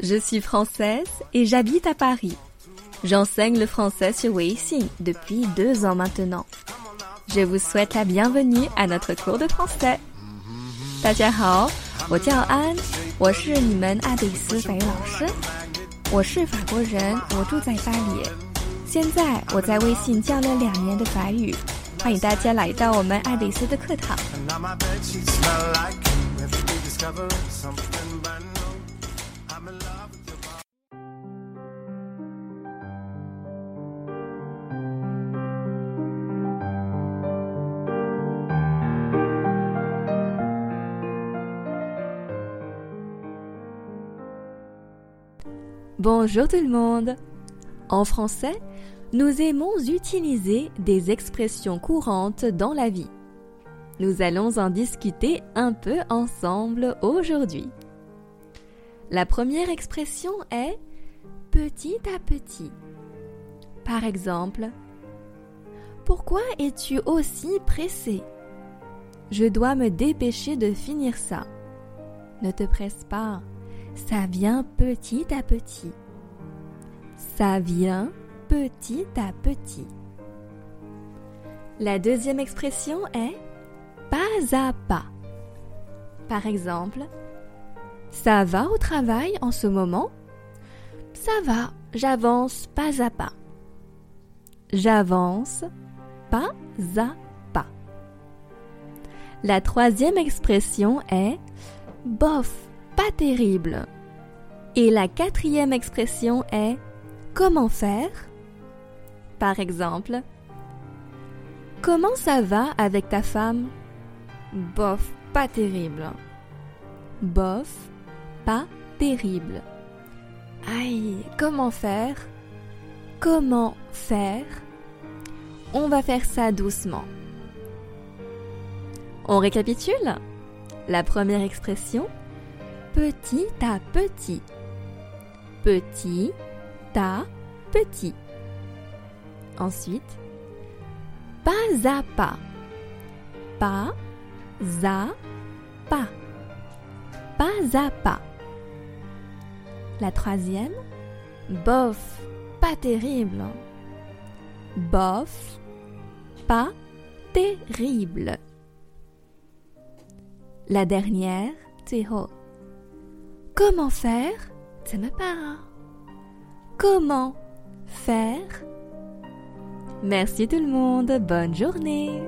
Je suis française et j'habite à Paris. J'enseigne le français sur Weixin depuis deux ans maintenant. Je vous souhaite la bienvenue à notre cours de français. 大家好，我叫安，我是你们阿比斯法语老师。我是法国人，我住在巴黎。现在我在微信教了两年的法语，欢迎大家来到我们爱丽丝的课堂。 Bonjour tout le monde. En français, nous aimons utiliser des expressions courantes dans la vie. Nous allons en discuter un peu ensemble aujourd'hui. La première expression est petit à petit. Par exemple, Pourquoi es-tu aussi pressé? Je dois me dépêcher de finir ça. Ne te presse pas, ça vient petit à petit. Ça vient petit à petit. La deuxième expression est pas à pas. Par exemple, ça va au travail en ce moment? Ça va, j'avance pas à pas. J'avance pas à pas. La troisième expression est bof, pas terrible. Et la quatrième expression est comment faire? Par exemple, comment ça va avec ta femme? Bof, pas terrible. Bof, pas terrible. Aïe, comment faire? Comment faire? On va faire ça doucement. On récapitule La première expression, petit à petit. Petit à petit. Ensuite, pas à pas. Pas à pas. Pas à pas. La troisième, bof, pas terrible. Bof, pas terrible. La dernière, 最后 Comment faire? Ça me parle. Comment faire? Merci tout le monde, bonne journée.